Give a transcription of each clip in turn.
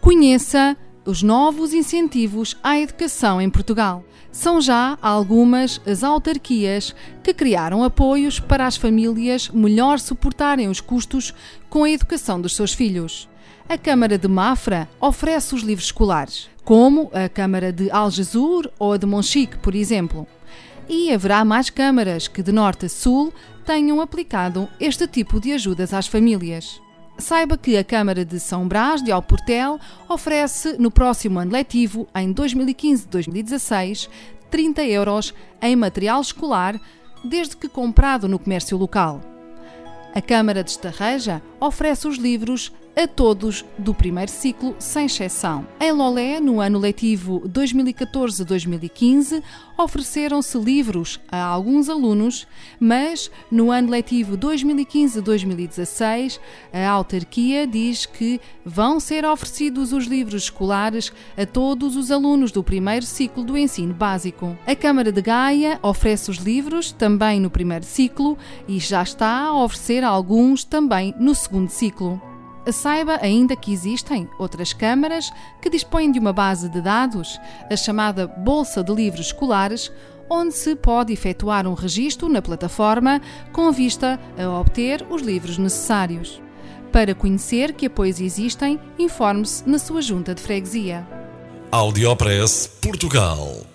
Conheça os novos incentivos à educação em Portugal. São já algumas as autarquias que criaram apoios para as famílias melhor suportarem os custos com a educação dos seus filhos. A Câmara de Mafra oferece os livros escolares, como a Câmara de Algesur ou a de Monchique, por exemplo. E haverá mais câmaras que, de norte a sul, tenham aplicado este tipo de ajudas às famílias. Saiba que a Câmara de São Brás de Alportel oferece no próximo ano letivo, em 2015-2016, 30 euros em material escolar, desde que comprado no comércio local. A Câmara de Estarreja oferece os livros a todos do primeiro ciclo, sem exceção. Em Lolé, no ano letivo 2014-2015, ofereceram-se livros a alguns alunos, mas no ano letivo 2015-2016, a autarquia diz que vão ser oferecidos os livros escolares a todos os alunos do primeiro ciclo do ensino básico. A Câmara de Gaia oferece os livros também no primeiro ciclo e já está a oferecer alguns também no segundo ciclo. Saiba ainda que existem outras câmaras que dispõem de uma base de dados, a chamada Bolsa de Livros Escolares, onde se pode efetuar um registro na plataforma com vista a obter os livros necessários. Para conhecer que apoios existem, informe-se na sua junta de freguesia. Audiopress Portugal.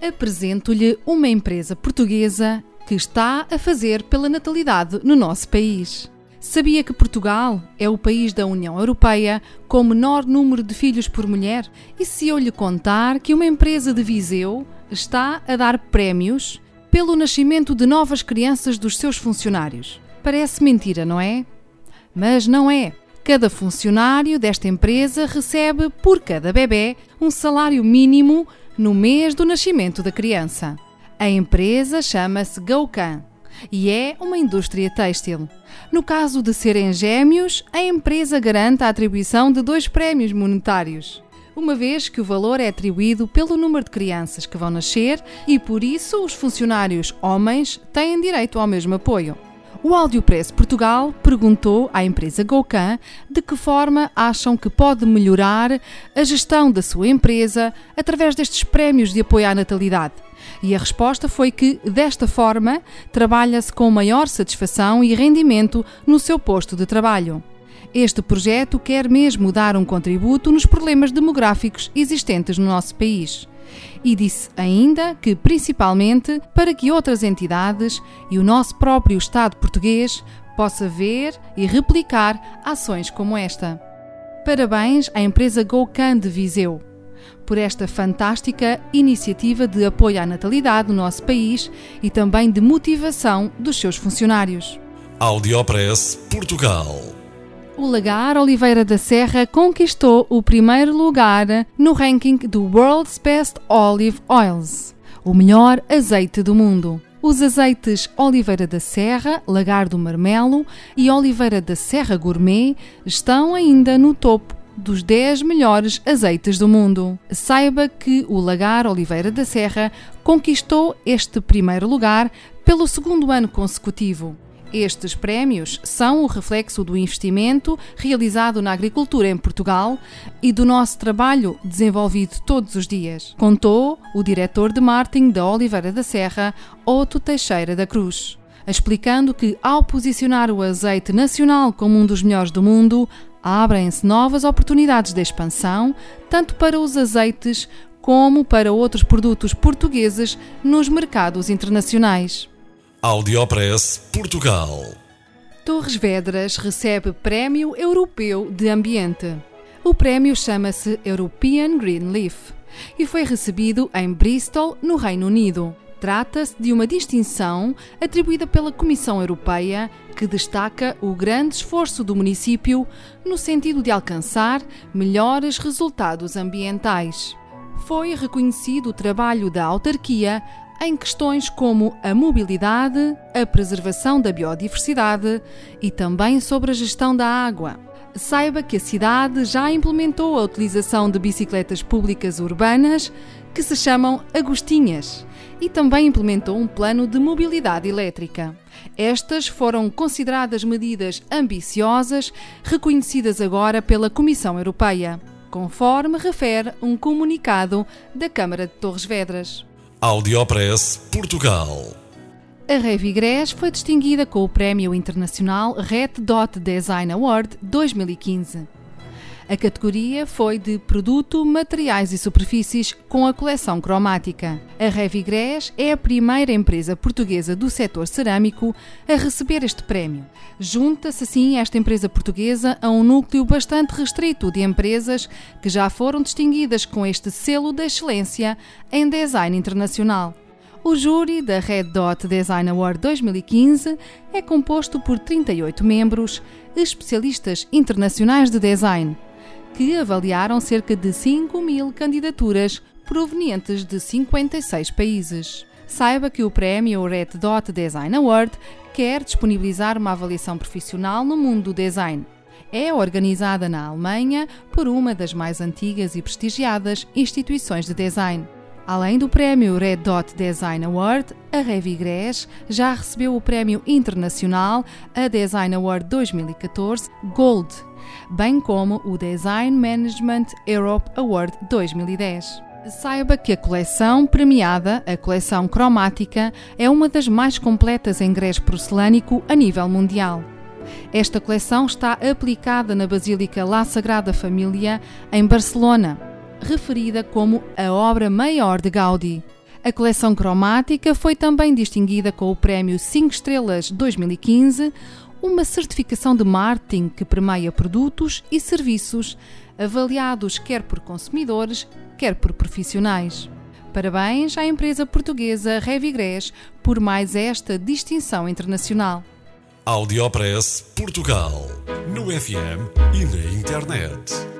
Apresento-lhe uma empresa portuguesa que está a fazer pela natalidade no nosso país. Sabia que Portugal é o país da União Europeia com menor número de filhos por mulher? E se eu lhe contar que uma empresa de Viseu está a dar prémios pelo nascimento de novas crianças dos seus funcionários? Parece mentira, não é? Mas não é. Cada funcionário desta empresa recebe, por cada bebê, um salário mínimo no mês do nascimento da criança. A empresa chama-se GoCan e é uma indústria têxtil. No caso de serem gêmeos, a empresa garante a atribuição de dois prémios monetários. Uma vez que o valor é atribuído pelo número de crianças que vão nascer e por isso os funcionários homens têm direito ao mesmo apoio. O Audiopress Portugal perguntou à empresa GoCan de que forma acham que pode melhorar a gestão da sua empresa através destes prémios de apoio à natalidade. E a resposta foi que, desta forma, trabalha-se com maior satisfação e rendimento no seu posto de trabalho. Este projeto quer mesmo dar um contributo nos problemas demográficos existentes no nosso país. E disse ainda que, principalmente, para que outras entidades e o nosso próprio Estado português possa ver e replicar ações como esta. Parabéns à empresa GoCan de Viseu por esta fantástica iniciativa de apoio à natalidade no nosso país e também de motivação dos seus funcionários. Audiopress Portugal. O Lagar Oliveira da Serra conquistou o primeiro lugar no ranking do World's Best Olive Oils, o melhor azeite do mundo. Os azeites Oliveira da Serra, Lagar do Marmelo e Oliveira da Serra Gourmet estão ainda no topo dos 10 melhores azeites do mundo. Saiba que o Lagar Oliveira da Serra conquistou este primeiro lugar pelo segundo ano consecutivo. Estes prémios são o reflexo do investimento realizado na agricultura em Portugal e do nosso trabalho desenvolvido todos os dias, contou o diretor de marketing da Oliveira da Serra, Otto Teixeira da Cruz, explicando que, ao posicionar o azeite nacional como um dos melhores do mundo, abrem-se novas oportunidades de expansão, tanto para os azeites como para outros produtos portugueses nos mercados internacionais. Audiopress Portugal. Torres Vedras recebe Prémio Europeu de Ambiente. O prémio chama-se European Green Leaf e foi recebido em Bristol, no Reino Unido. Trata-se de uma distinção atribuída pela Comissão Europeia que destaca o grande esforço do município no sentido de alcançar melhores resultados ambientais. Foi reconhecido o trabalho da autarquia em questões como a mobilidade, a preservação da biodiversidade e também sobre a gestão da água. Saiba que a cidade já implementou a utilização de bicicletas públicas urbanas que se chamam Agostinhas e também implementou um plano de mobilidade elétrica. Estas foram consideradas medidas ambiciosas, reconhecidas agora pela Comissão Europeia, conforme refere um comunicado da Câmara de Torres Vedras. Audiopress Portugal. A Revigres foi distinguida com o Prémio Internacional Red Dot Design Award 2015. A categoria foi de Produto, Materiais e Superfícies com a coleção cromática. A Revigres é a primeira empresa portuguesa do setor cerâmico a receber este prémio. Junta-se assim esta empresa portuguesa a um núcleo bastante restrito de empresas que já foram distinguidas com este selo de excelência em design internacional. O júri da Red Dot Design Award 2015 é composto por 38 membros, especialistas internacionais de design que avaliaram cerca de 5 mil candidaturas provenientes de 56 países. Saiba que o prémio Red Dot Design Award quer disponibilizar uma avaliação profissional no mundo do design. É organizada na Alemanha por uma das mais antigas e prestigiadas instituições de design. Além do prémio Red Dot Design Award, a Revigres já recebeu o prémio internacional a Design Award 2014 Gold bem como o Design Management Europe Award 2010. Saiba que a coleção premiada, a coleção cromática, é uma das mais completas em grés porcelânico a nível mundial. Esta coleção está aplicada na Basílica La Sagrada Família, em Barcelona, referida como a obra maior de Gaudí. A coleção cromática foi também distinguida com o Prémio 5 Estrelas 2015, uma certificação de marketing que permeia produtos e serviços avaliados quer por consumidores, quer por profissionais. Parabéns à empresa portuguesa Revigres por mais esta distinção internacional. Audiopress Portugal, no FM e na internet.